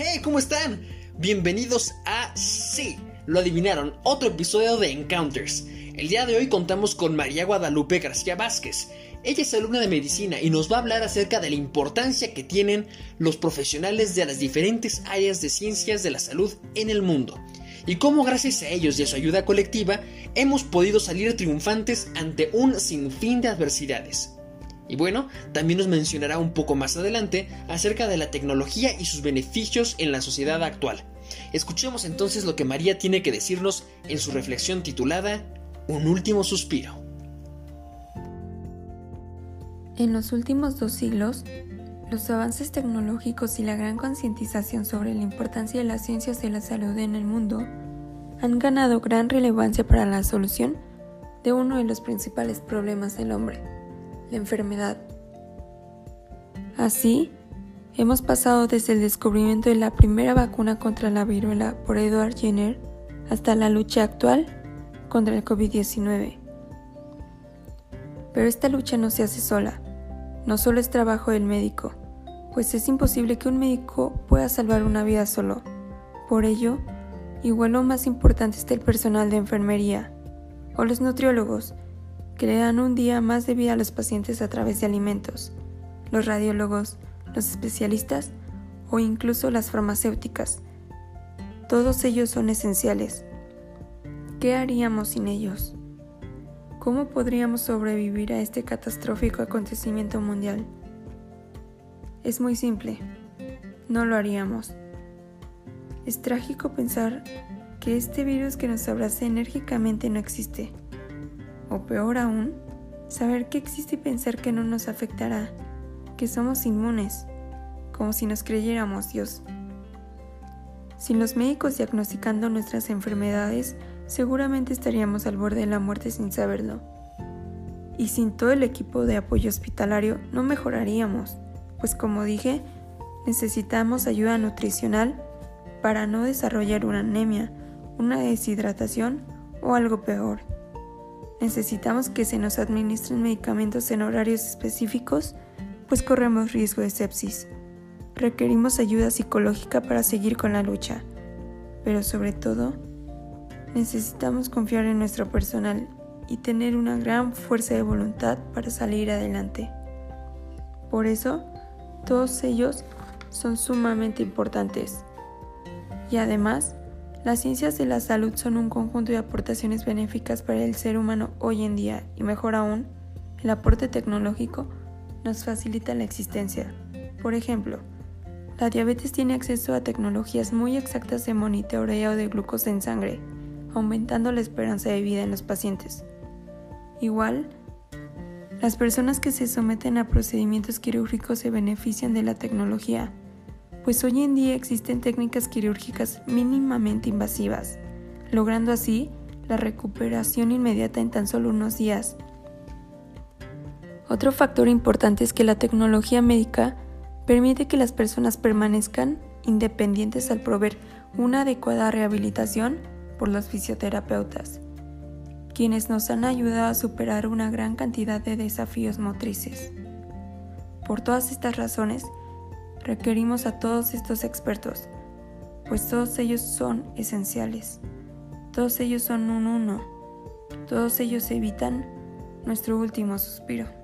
Hey, ¿cómo están? Bienvenidos a Sí, lo adivinaron, otro episodio de Encounters. El día de hoy contamos con María Guadalupe García Vázquez. Ella es alumna de medicina y nos va a hablar acerca de la importancia que tienen los profesionales de las diferentes áreas de ciencias de la salud en el mundo y cómo gracias a ellos y a su ayuda colectiva hemos podido salir triunfantes ante un sinfín de adversidades. Y bueno, también nos mencionará un poco más adelante acerca de la tecnología y sus beneficios en la sociedad actual. Escuchemos entonces lo que María tiene que decirnos en su reflexión titulada Un último suspiro. En los últimos dos siglos, los avances tecnológicos y la gran concientización sobre la importancia de las ciencias de la salud en el mundo han ganado gran relevancia para la solución de uno de los principales problemas del hombre, la enfermedad. Así, hemos pasado desde el descubrimiento de la primera vacuna contra la viruela por Edward Jenner hasta la lucha actual contra el COVID-19. Pero esta lucha no se hace sola, no solo es trabajo del médico, pues es imposible que un médico pueda salvar una vida solo. Por ello, igual lo más importante está el personal de enfermería o los nutriólogos, que le dan un día más de vida a los pacientes a través de alimentos, los radiólogos, los especialistas o incluso las farmacéuticas. Todos ellos son esenciales. ¿Qué haríamos sin ellos? ¿Cómo podríamos sobrevivir a este catastrófico acontecimiento mundial? Es muy simple. No lo haríamos. Es trágico pensar que este virus que nos abraza enérgicamente no existe. O peor aún, saber que existe y pensar que no nos afectará, que somos inmunes, como si nos creyéramos Dios. Sin los médicos diagnosticando nuestras enfermedades, seguramente estaríamos al borde de la muerte sin saberlo. Y sin todo el equipo de apoyo hospitalario no mejoraríamos, pues como dije, necesitamos ayuda nutricional para no desarrollar una anemia, una deshidratación o algo peor. Necesitamos que se nos administren medicamentos en horarios específicos, pues corremos riesgo de sepsis. Requerimos ayuda psicológica para seguir con la lucha, pero sobre todo, necesitamos confiar en nuestro personal y tener una gran fuerza de voluntad para salir adelante. Por eso, todos ellos son sumamente importantes. Y además, las ciencias de la salud son un conjunto de aportaciones benéficas para el ser humano hoy en día y mejor aún, el aporte tecnológico nos facilita la existencia. Por ejemplo, la diabetes tiene acceso a tecnologías muy exactas de monitoreo de glucosa en sangre, aumentando la esperanza de vida en los pacientes. Igual, las personas que se someten a procedimientos quirúrgicos se benefician de la tecnología, pues hoy en día existen técnicas quirúrgicas mínimamente invasivas, logrando así la recuperación inmediata en tan solo unos días. Otro factor importante es que la tecnología médica permite que las personas permanezcan independientes al proveer una adecuada rehabilitación por los fisioterapeutas quienes nos han ayudado a superar una gran cantidad de desafíos motrices. Por todas estas razones, requerimos a todos estos expertos, pues todos ellos son esenciales. Todos ellos son un uno. Todos ellos evitan nuestro último suspiro.